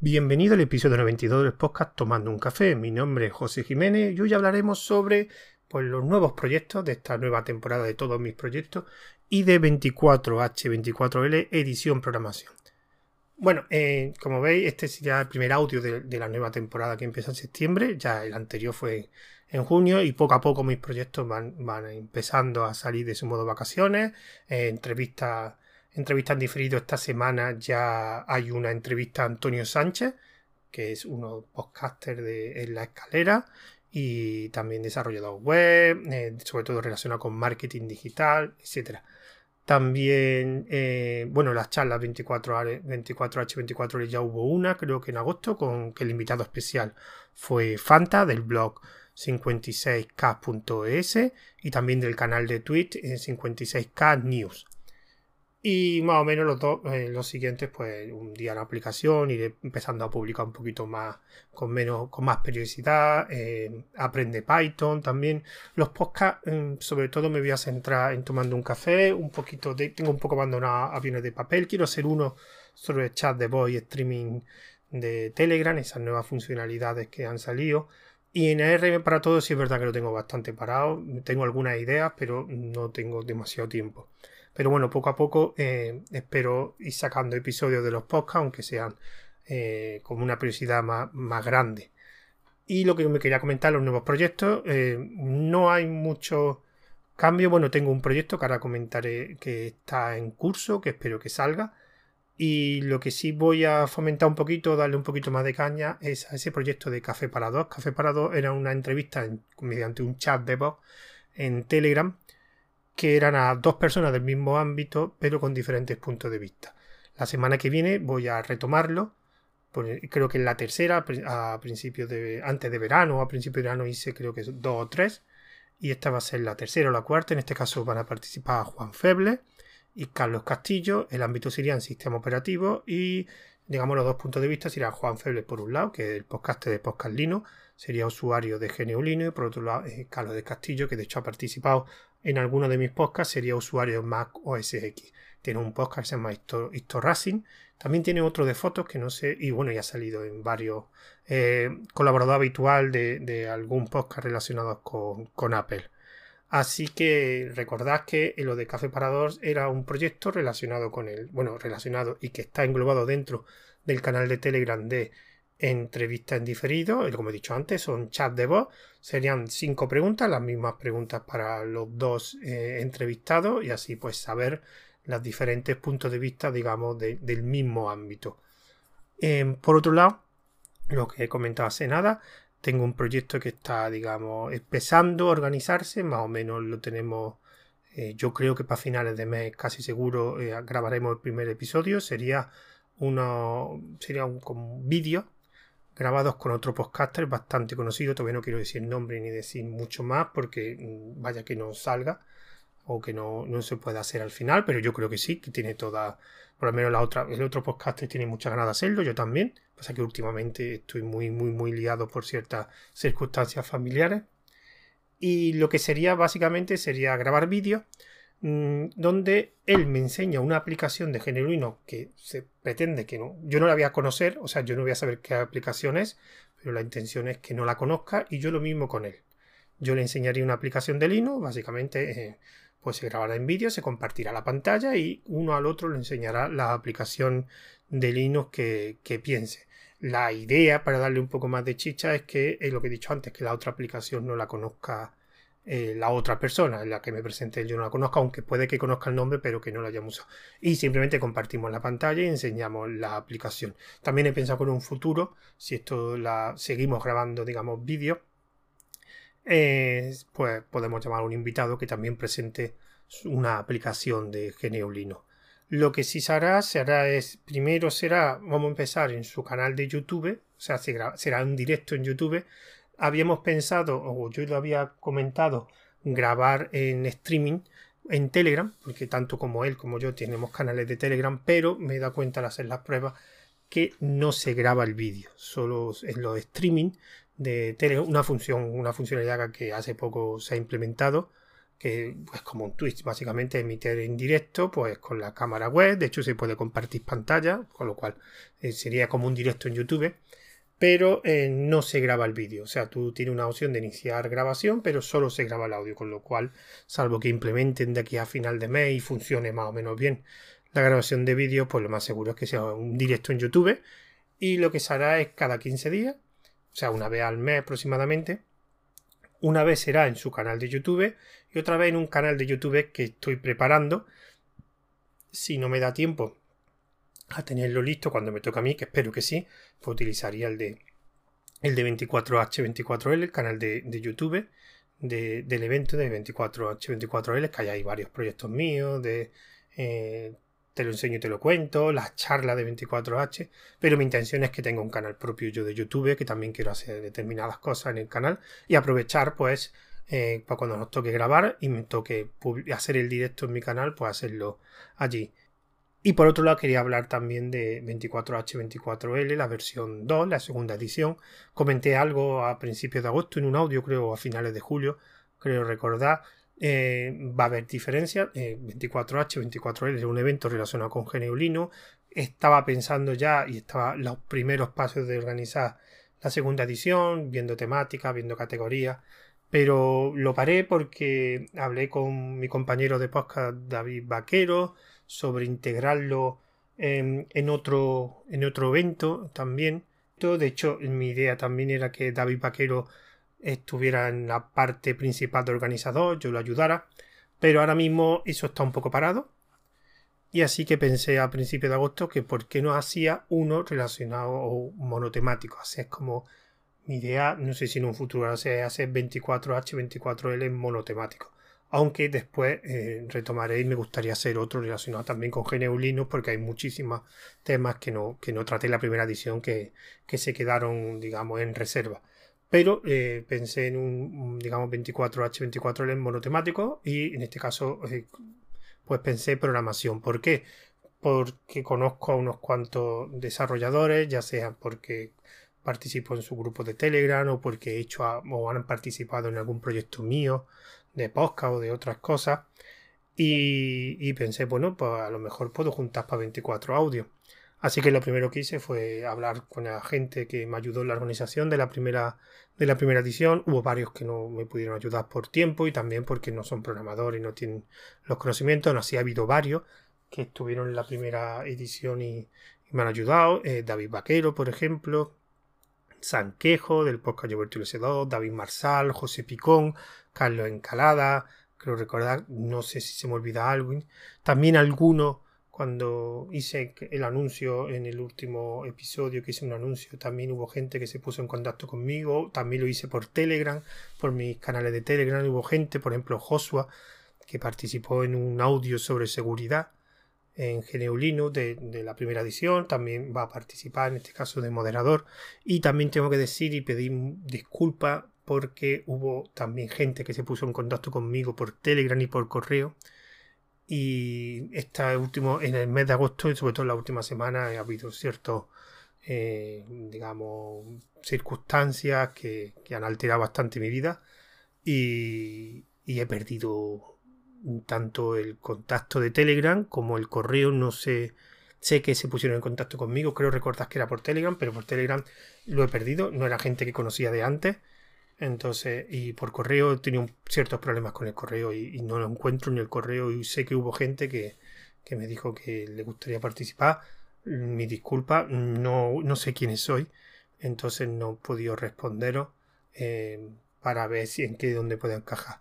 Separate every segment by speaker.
Speaker 1: Bienvenido al episodio 92 del podcast Tomando un café. Mi nombre es José Jiménez y hoy hablaremos sobre pues, los nuevos proyectos de esta nueva temporada de todos mis proyectos y de 24H24L edición programación. Bueno, eh, como veis, este es ya el primer audio de, la nueva temporada que empieza en septiembre. Ya el anterior fue en junio y poco a poco mis proyectos van, empezando a salir de su modo vacaciones, eh, entrevistas entrevista en diferido esta semana ya hay una entrevista a Antonio Sánchez, que es uno podcaster de En la Escalera y también desarrollador web, eh, sobre todo relacionado con marketing digital, etc. También, eh, bueno, las charlas 24H, 24H24 ya hubo una, creo que en agosto, con que el invitado especial fue Fanta del blog 56k.es y también del canal de Twitch 56k News. Y más o menos los dos, eh, los siguientes, pues un día la aplicación, iré empezando a publicar un poquito más, con menos, con más periodicidad, eh, aprende Python también. Los podcasts, mm, sobre todo me voy a centrar en tomando un café, un poquito de, tengo un poco abandonado aviones de papel, quiero hacer uno sobre chat de voice streaming de Telegram, esas nuevas funcionalidades que han salido. Y en AR para todos sí es verdad que lo tengo bastante parado, tengo algunas ideas, pero no tengo demasiado tiempo. Pero bueno, poco a poco eh, espero ir sacando episodios de los podcasts, aunque sean eh, con una periodicidad más, grande. Y lo que me quería comentar, los nuevos proyectos, eh, no hay mucho cambio. Bueno, tengo un proyecto que ahora comentaré que está en curso, que espero que salga. Y lo que sí voy a fomentar un poquito, darle un poquito más de caña, es a ese proyecto de Café para Dos. Café para Dos era una entrevista mediante un chat de voz en Telegram que eran a dos personas del mismo ámbito, pero con diferentes puntos de vista. La semana que viene voy a retomarlo. Creo que en la tercera, a principios de. antes de verano a principios de verano hice creo que dos o tres. Y esta va a ser la tercera o la cuarta. En este caso van a participar Juan Feble y Carlos Castillo. El ámbito sería en sistema operativo. Y digamos los dos puntos de vista serían Juan Feble por un lado, que es el podcast de Podcast Lino, sería usuario de GNU y por otro lado Carlos de Castillo, que de hecho ha participado en alguno de mis podcasts sería usuario Mac OS X. Tiene un podcast que se llama Histo, Racing. También tiene otro de fotos que no sé. Y bueno, ya ha salido en varios. Eh, colaborador habitual de, algún podcast relacionado con, Apple. Así que recordad que lo de Café Parador era un proyecto relacionado con el. Bueno, relacionado y que está englobado dentro del canal de Telegram de entrevista en diferido, como he dicho antes, son chat de voz, serían cinco preguntas, las mismas preguntas para los dos eh, entrevistados y así pues saber los diferentes puntos de vista, digamos, del mismo ámbito. Em, por otro lado, lo que he comentado hace nada, tengo un proyecto que está, digamos, empezando a organizarse, más o menos lo tenemos, eh, yo creo que para finales de mes casi seguro eh, grabaremos el primer episodio, sería uno, sería un, vídeo grabados con otro podcaster bastante conocido. Todavía no quiero decir nombre ni decir mucho más porque mm, vaya que no salga o que no, no se pueda hacer al final, pero yo creo que sí, que tiene toda, por lo menos la otra, el otro podcaster tiene muchas ganas de hacerlo, yo también. Pasa que últimamente estoy muy, muy, muy liado por ciertas circunstancias familiares. Y lo que sería básicamente sería grabar vídeos donde él me enseña una aplicación de Genuino que se pretende que no, yo no la voy a conocer, o sea, yo no voy a saber qué aplicación es, pero la intención es que no la conozca y yo lo mismo con él. Yo le enseñaría una aplicación de Linux, básicamente, eh, pues se grabará en vídeo, se compartirá la pantalla y uno al otro le enseñará la aplicación de Linux que, que piense. La idea, para darle un poco más de chicha, es que, es lo que he dicho antes, que la otra aplicación no la conozca eh, la otra persona, la que me presente yo no la conozco, aunque puede que conozca el nombre, pero que no la hayamos usado. Y simplemente compartimos la pantalla y enseñamos la aplicación. También he pensado con un futuro, si esto la seguimos grabando, digamos, vídeo, eh, pues podemos llamar a un invitado que también presente una aplicación de Geneulino. Lo que sí se hará, se hará es, primero será, vamos a empezar en su canal de YouTube, o sea, será un directo en YouTube, habíamos pensado, o yo lo había comentado, grabar en streaming en Telegram, porque tanto como él como yo tenemos canales de Telegram, pero me he dado cuenta al hacer las pruebas que no se graba el vídeo, solo en los streaming de Telegram, una función, una funcionalidad que hace poco se ha implementado, que es como un Twitch, básicamente emitir en directo, pues con la cámara web, de hecho se puede compartir pantalla, con lo cual eh, sería como un directo en YouTube, pero eh, no se graba el vídeo, o sea, tú tienes una opción de iniciar grabación, pero solo se graba el audio, con lo cual, salvo que implementen de aquí a final de mes y funcione más o menos bien la grabación de vídeo, pues lo más seguro es que sea un directo en YouTube, y lo que se hará es cada 15 días, o sea, una vez al mes aproximadamente, una vez será en su canal de YouTube y otra vez en un canal de YouTube que estoy preparando. Si no me da tiempo a tenerlo listo cuando me toca a mí, que espero que sí, pues utilizaría el de el de 24H24L, el canal de, YouTube del evento de 24H24L, que hay varios proyectos míos de eh, te lo enseño y te lo cuento, las charlas de 24H, pero mi intención es que tenga un canal propio yo de YouTube, que también quiero hacer determinadas cosas en el canal y aprovechar pues eh, para cuando nos toque grabar y me toque hacer el directo en mi canal, pues hacerlo allí. Y por otro lado quería hablar también de 24H24L, la versión 2, la segunda edición. Comenté algo a principios de agosto en un audio, creo a finales de julio, creo recordar, eh, va a haber diferencias. 24H, eh, 24L es un evento relacionado con Geneulino. Estaba pensando ya y estaba los primeros pasos de organizar la segunda edición, viendo temática, viendo categorías. Pero lo paré porque hablé con mi compañero de podcast David Vaquero sobre integrarlo en, otro, en otro evento también. De hecho, mi idea también era que David Vaquero estuviera en la parte principal de organizador, yo lo ayudara, pero ahora mismo eso está un poco parado. Y así que pensé a principios de agosto que por qué no hacía uno relacionado o monotemático. Así es como mi idea, no sé si en un futuro sea hacer 24H, 24L en monotemático. Aunque después eh, retomaré y me gustaría hacer otro relacionado también con GNU porque hay muchísimos temas que no, que no traté en la primera edición que, que se quedaron, digamos, en reserva. Pero eh, pensé en un, digamos, 24H24L monotemático y en este caso, eh, pues pensé programación. ¿Por qué? Porque conozco a unos cuantos desarrolladores, ya sea porque participo en su grupo de Telegram o porque he hecho o han participado en algún proyecto mío de podcast o de otras cosas. Y, pensé, bueno, pues a lo mejor puedo juntar para 24 audios. Así que lo primero que hice fue hablar con la gente que me ayudó en la organización de la primera, de la primera edición. Hubo varios que no me pudieron ayudar por tiempo y también porque no son programadores y no tienen los conocimientos. Así ha habido varios que estuvieron en la primera edición y, me han ayudado. Eh, David Vaquero, por ejemplo. Sanquejo, del podcast Yo 2 David Marsal, José Picón, Carlos Encalada, creo recordar, no sé si se me olvida algo. También algunos cuando hice el anuncio en el último episodio que hice un anuncio, también hubo gente que se puso en contacto conmigo, también lo hice por Telegram, por mis canales de Telegram, hubo gente, por ejemplo Joshua, que participó en un audio sobre seguridad en Geneulino de, de, la primera edición, también va a participar en este caso de moderador. Y también tengo que decir y pedir disculpas porque hubo también gente que se puso en contacto conmigo por Telegram y por correo. Y este último, en el mes de agosto y sobre todo en la última semana ha habido ciertos, eh, digamos, circunstancias que, han alterado bastante mi vida. Y, he perdido tanto el contacto de Telegram como el correo. No sé, sé que se pusieron en contacto conmigo, creo recordar que era por Telegram, pero por Telegram lo he perdido. No era gente que conocía de antes entonces, y por correo he tenido ciertos problemas con el correo y, no lo encuentro en el correo y sé que hubo gente que, me dijo que le gustaría participar. Mi disculpa, no, no sé quiénes soy, entonces no he podido responderos eh, para ver si en qué dónde puede encajar.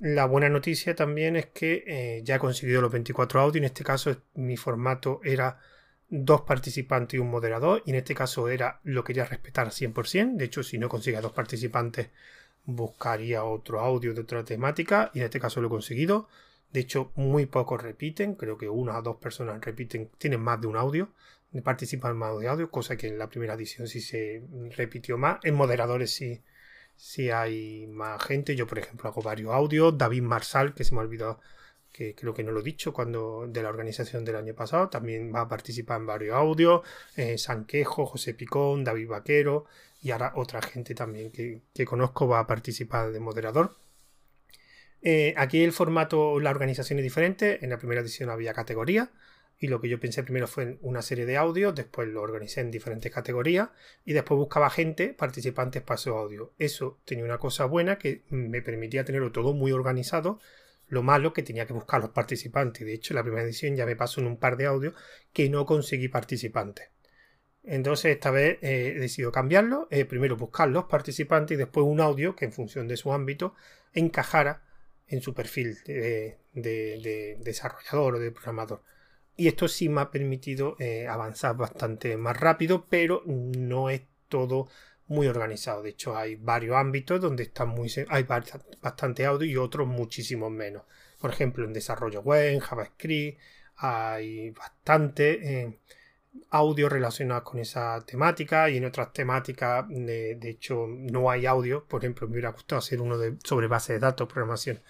Speaker 1: La buena noticia también es que eh, ya he conseguido los 24 audios. En este caso, mi formato era dos participantes y un moderador, y en este caso era lo quería respetar al 100%, de hecho si no consigue dos participantes buscaría otro audio de otra temática, y en este caso lo he conseguido, de hecho muy pocos repiten, creo que una o dos personas repiten, tienen más de un audio, participan más de audio, cosa que en la primera edición sí se repitió más, en moderadores sí, sí hay más gente, yo por ejemplo hago varios audios, David Marsal, que se me ha olvidado que creo que no lo he dicho cuando de la organización del año pasado, también va a participar en varios audios, eh, Sanquejo, José Picón, David Vaquero y ahora otra gente también que, conozco va a participar de moderador. Eh, aquí el formato, la organización es diferente. En la primera edición había categorías y lo que yo pensé primero fue una serie de audios, después lo organicé en diferentes categorías y después buscaba gente, participantes para esos audios. Eso tenía una cosa buena que me permitía tenerlo todo muy organizado. Lo malo que tenía que buscar los participantes. De hecho, en la primera edición ya me pasó en un par de audios que no conseguí participantes. Entonces esta vez eh, he decidido cambiarlo. Eh, primero buscar los participantes y después un audio que en función de su ámbito encajara en su perfil de desarrollador o de programador. Y esto sí me ha permitido eh, avanzar bastante más rápido, pero no es todo muy organizado. De hecho, hay varios ámbitos donde está muy, hay bastante audio y otros muchísimos menos. Por ejemplo, en desarrollo web, en JavaScript, hay bastante eh, audio relacionado con esa temática y en otras temáticas, de, hecho, no hay audio. Por ejemplo, me hubiera gustado hacer uno de, sobre base de datos, programación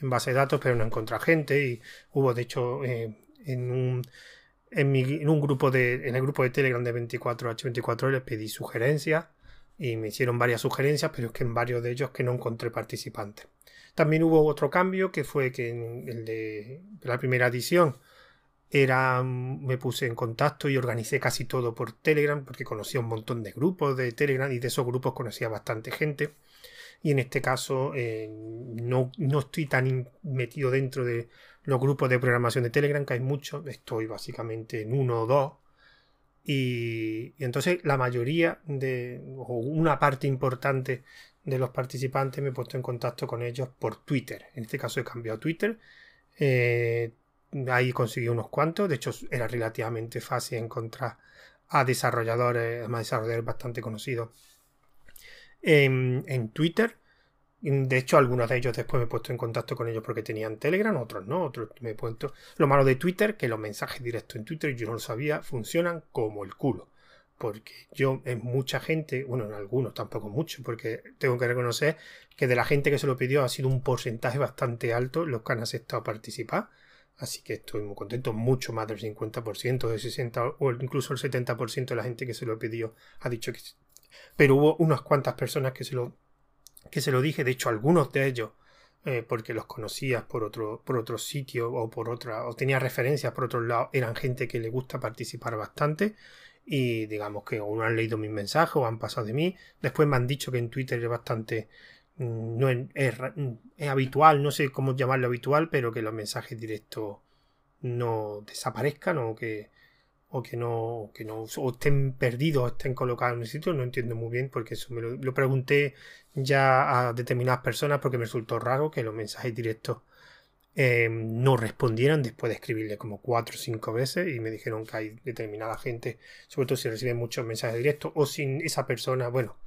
Speaker 1: en base de datos, pero no encontré gente y hubo, de hecho, eh, en un, en, un grupo de, en el grupo de Telegram de 24H24 les pedí sugerencias y me hicieron varias sugerencias, pero es que en varios de ellos que no encontré participantes. También hubo otro cambio que fue que en el de la primera edición era me puse en contacto y organicé casi todo por Telegram porque conocía un montón de grupos de Telegram y de esos grupos conocía bastante gente y en este caso eh, no, no, estoy tan metido dentro de los grupos de programación de Telegram, que hay muchos, estoy básicamente en uno o dos. Y, entonces la mayoría de, o una parte importante de los participantes me he puesto en contacto con ellos por Twitter. En este caso he cambiado Twitter. Eh, ahí conseguí unos cuantos. De hecho, era relativamente fácil encontrar a desarrolladores, además desarrolladores bastante conocidos en, en Twitter. De hecho, algunos de ellos después me he puesto en contacto con ellos porque tenían Telegram, otros no, otros me he puesto. Lo malo de Twitter, que los mensajes directos en Twitter, yo no lo sabía, funcionan como el culo. Porque yo, en mucha gente, bueno, en algunos tampoco mucho, porque tengo que reconocer que de la gente que se lo pidió ha sido un porcentaje bastante alto los que han aceptado participar. Así que estoy muy contento, mucho más del 50%, del 60% o incluso el 70% de la gente que se lo pidió ha dicho que. Pero hubo unas cuantas personas que se lo que se lo dije, de hecho algunos de ellos, eh, porque los conocías por otro, por otro sitio o por otra, o tenía referencias por otro lado, eran gente que le gusta participar bastante y digamos que o han leído mis mensajes o han pasado de mí. Después me han dicho que en Twitter es bastante, mm, no es, es habitual, no sé cómo llamarlo habitual, pero que los mensajes directos no desaparezcan o que o que no, que no estén perdidos estén colocados en un sitio, no entiendo muy bien porque eso me lo, pregunté ya a determinadas personas porque me resultó raro que los mensajes directos eh, no respondieran después de escribirle como cuatro o cinco veces y me dijeron que hay determinada gente, sobre todo si reciben muchos mensajes directos o sin esa persona, bueno,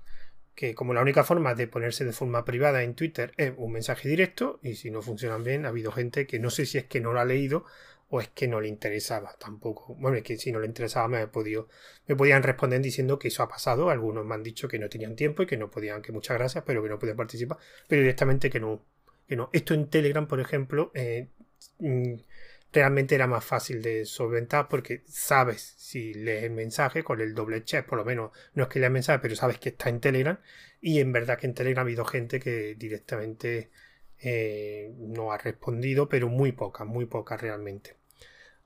Speaker 1: que como la única forma de ponerse de forma privada en Twitter es un mensaje directo y si no funcionan bien ha habido gente que no sé si es que no lo ha leído o es que no le interesaba tampoco. Bueno, es que si no le interesaba me, podido, me podían responder diciendo que eso ha pasado. Algunos me han dicho que no tenían tiempo y que no podían, que muchas gracias, pero que no podían participar. Pero directamente que no. Que no. Esto en Telegram, por ejemplo, eh, mm, realmente era más fácil de solventar porque sabes si lees el mensaje con el doble check, por lo menos no es que leas el mensaje, pero sabes que está en Telegram. Y en verdad que en Telegram ha habido gente que directamente eh, no ha respondido, pero muy poca, muy poca realmente.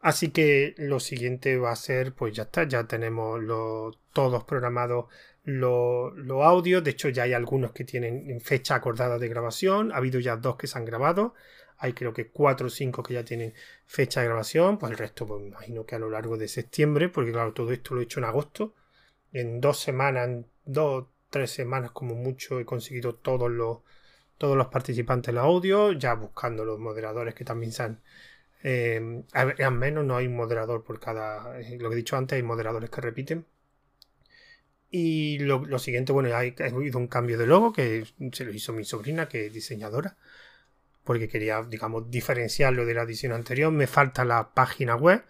Speaker 1: Así que lo siguiente va a ser, pues ya está, ya tenemos todos programados los audios. De hecho, ya hay algunos que tienen fecha acordada de grabación. Ha habido ya dos que se han grabado. Hay creo que cuatro o cinco que ya tienen fecha de grabación. Pues el resto, pues me imagino que a lo largo de septiembre, porque claro, todo esto lo he hecho en agosto. En dos semanas, en dos, tres semanas como mucho, he conseguido todos los, todos los participantes del audio, ya buscando los moderadores que también sean. Eh, al menos no hay un moderador por cada. Eh, lo que he dicho antes, hay moderadores que repiten. Y lo, siguiente, bueno, ha habido un cambio de logo que se lo hizo mi sobrina, que es diseñadora, porque quería, digamos, diferenciarlo de la edición anterior. Me falta la página web.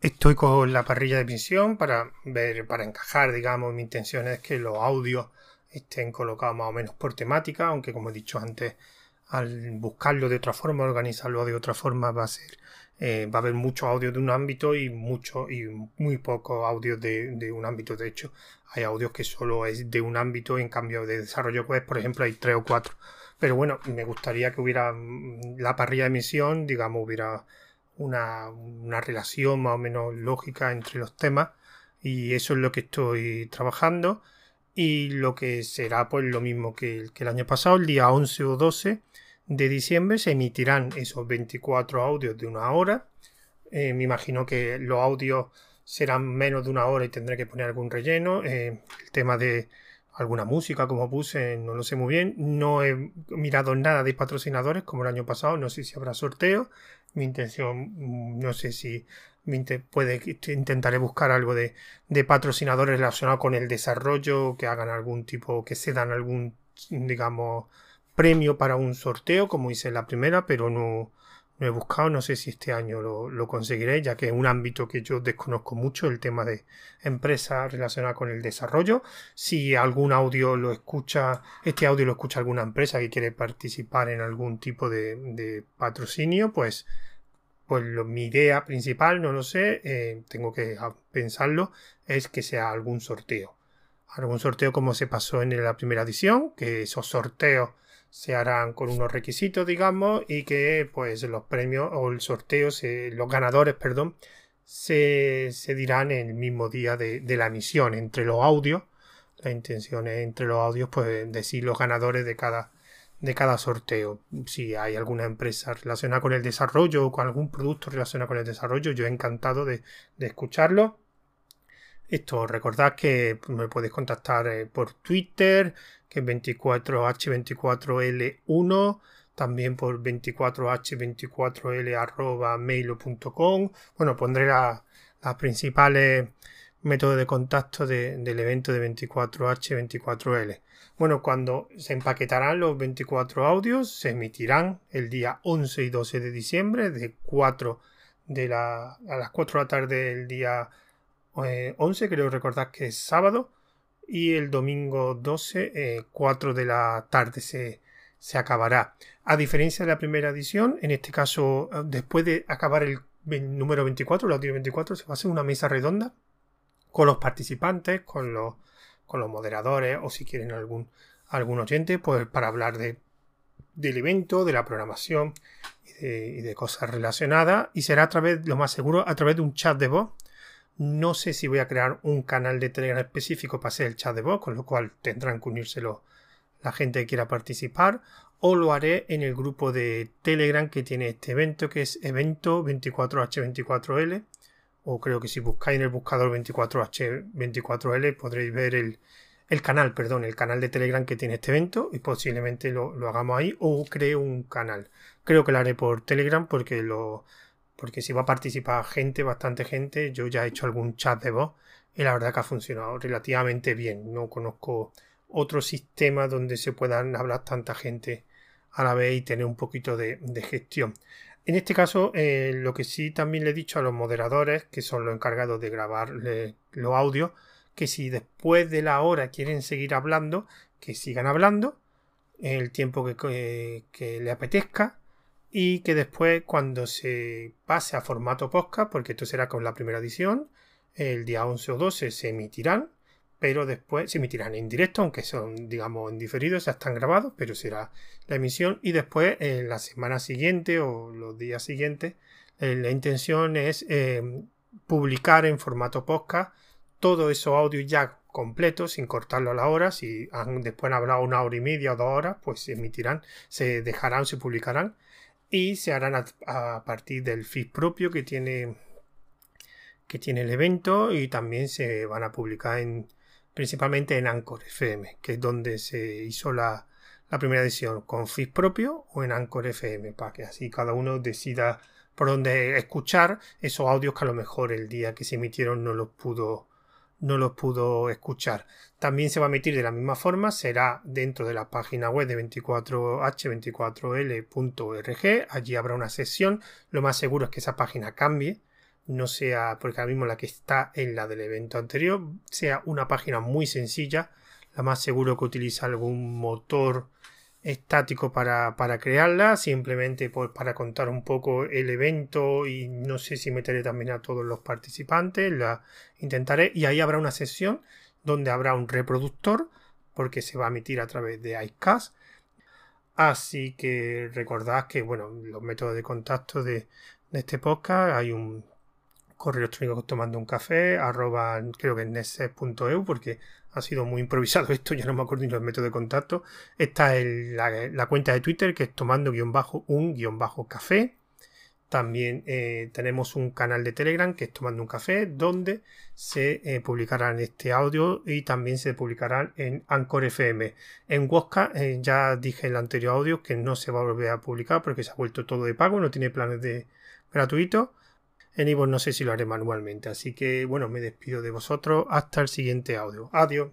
Speaker 1: Estoy con la parrilla de emisión para ver, para encajar, digamos, mi intención es que los audios estén colocados más o menos por temática, aunque como he dicho antes, al buscarlo de otra forma, organizarlo de otra forma, va a ser, eh, va a haber mucho audio de un ámbito y mucho y muy poco audio de, un ámbito. De hecho, hay audios que solo es de un ámbito, en cambio de desarrollo web, por ejemplo, hay tres o cuatro. pero bueno, me gustaría que hubiera mm, la parrilla de emisión, digamos, hubiera una, una relación más o menos lógica entre los temas y eso es lo que estoy trabajando y lo que será pues lo mismo que el, año pasado, el día 11 o 12 de diciembre se emitirán esos 24 audios de una hora. Eh, me imagino que los audios serán menos de una hora y tendré que poner algún relleno. Eh, el tema de alguna música, como puse, no lo sé muy bien. No he mirado nada de patrocinadores como el año pasado. No sé si habrá sorteo. Mi intención, mm, no sé si puede, intentaré buscar algo de, patrocinadores relacionados con el desarrollo, que hagan algún tipo, que se dan algún, digamos, premio para un sorteo, como hice en la primera, pero no, no he buscado, no sé si este año lo, lo, conseguiré, ya que es un ámbito que yo desconozco mucho, el tema de empresas relacionadas con el desarrollo. Si algún audio lo escucha, este audio lo escucha alguna empresa que quiere participar en algún tipo de patrocinio, pues pues mi idea principal, no lo sé, eh, tengo que pensarlo, es que sea algún sorteo. Algún sorteo como se pasó en la primera edición, que esos sorteos se harán con unos requisitos, digamos, y que pues los premios o el sorteo, los ganadores, perdón, se, se dirán el mismo día de, de la emisión, entre los audios. La intención es entre los audios, pues decir los ganadores de cada, de cada sorteo. Si hay alguna empresa relacionada con el desarrollo o con algún producto relacionado con el desarrollo, yo he encantado de, escucharlo. Esto, recordad que me podéis contactar eh, por Twitter, que es 24h24l1, también por 24h24l.mailo.com. Bueno, pondré las principales métodos de contacto del evento de 24h24l. Bueno, cuando se empaquetarán los 24 audios, se emitirán el día 11 y 12 de diciembre, de 4 de la, a las 4 de la tarde del día 11, eh, creo recordar que es sábado, y el domingo 12, 4 eh, de la tarde se, se acabará. A diferencia de la primera edición, en este caso, eh, después de acabar el, número 24, el audio 24, se va a hacer una mesa redonda con los participantes, con los con los moderadores o si quieren algún, algún oyente, pues para hablar de, del evento, de la programación y de, cosas relacionadas. Y será a través, lo más seguro, a través de un chat de voz. No sé si voy a crear un canal de Telegram específico para hacer el chat de voz, con lo cual tendrán que unírselo la gente que quiera participar. O lo haré en el grupo de Telegram que tiene este evento, que es evento 24H24L o creo que si buscáis en el buscador 24H24L podréis ver el, canal, perdón, el canal de Telegram que tiene este evento y posiblemente lo, hagamos ahí o creo un canal. Creo que lo haré por Telegram porque lo porque si va a participar gente, bastante gente, yo ya he hecho algún chat de voz y la verdad que ha funcionado relativamente bien. No conozco otro sistema donde se puedan hablar tanta gente a la vez y tener un poquito de gestión. En este caso, eh, lo que sí también le he dicho a los moderadores, que son los encargados de grabar los audios, que si después de la hora quieren seguir hablando, que sigan hablando el tiempo que, que, le apetezca y que después cuando se pase a formato podcast, porque esto será con la primera edición, el día 11 o 12 se emitirán pero después se emitirán en directo, aunque son, digamos, en diferido, ya están grabados, pero será la emisión. Y después en la semana siguiente o los días siguientes eh, la intención es eh, publicar en formato podcast todo esos audios ya completos sin cortarlo a la hora. Si después han hablado una hora y media o dos horas pues se emitirán se dejarán se publicarán. Y se harán a, a partir del feed propio que tiene que tiene el evento y también se van a publicar en, principalmente en Anchor FM, que es donde se hizo la, primera edición, con feed propio o en Anchor FM, para que así cada uno decida por dónde escuchar esos audios que a lo mejor el día que se emitieron no los pudo no los pudo escuchar. También se va a emitir de la misma forma, será dentro de la página web de 24h24l.org, allí habrá una sesión, lo más seguro es que esa página cambie, no sea, porque ahora mismo la que está en la del evento anterior, sea una página muy sencilla, la más seguro que utiliza algún motor estático para, para crearla, simplemente pues, para contar un poco el evento y no sé si meteré también a todos los participantes, la intentaré. Y ahí habrá una sesión donde habrá un reproductor porque se va a emitir a través de iCast. Así que recordad que, bueno, los métodos de contacto de, este podcast, hay un correo electrónico tomando un café, arroba, creo que es eu porque ha sido muy improvisado esto, ya no me acuerdo ni los métodos de contacto. Está en la, cuenta de Twitter que es tomando-un-café. También eh, tenemos un canal de Telegram que es Tomando un Café, donde se eh, publicarán este audio y también se publicarán en Anchor FM. En Wosca eh, ya dije en el anterior audio que no se va a volver a publicar porque se ha vuelto todo de pago, no tiene planes de gratuito. En Ivo no sé si lo haré manualmente, así que bueno, me despido de vosotros hasta el siguiente audio. Adiós.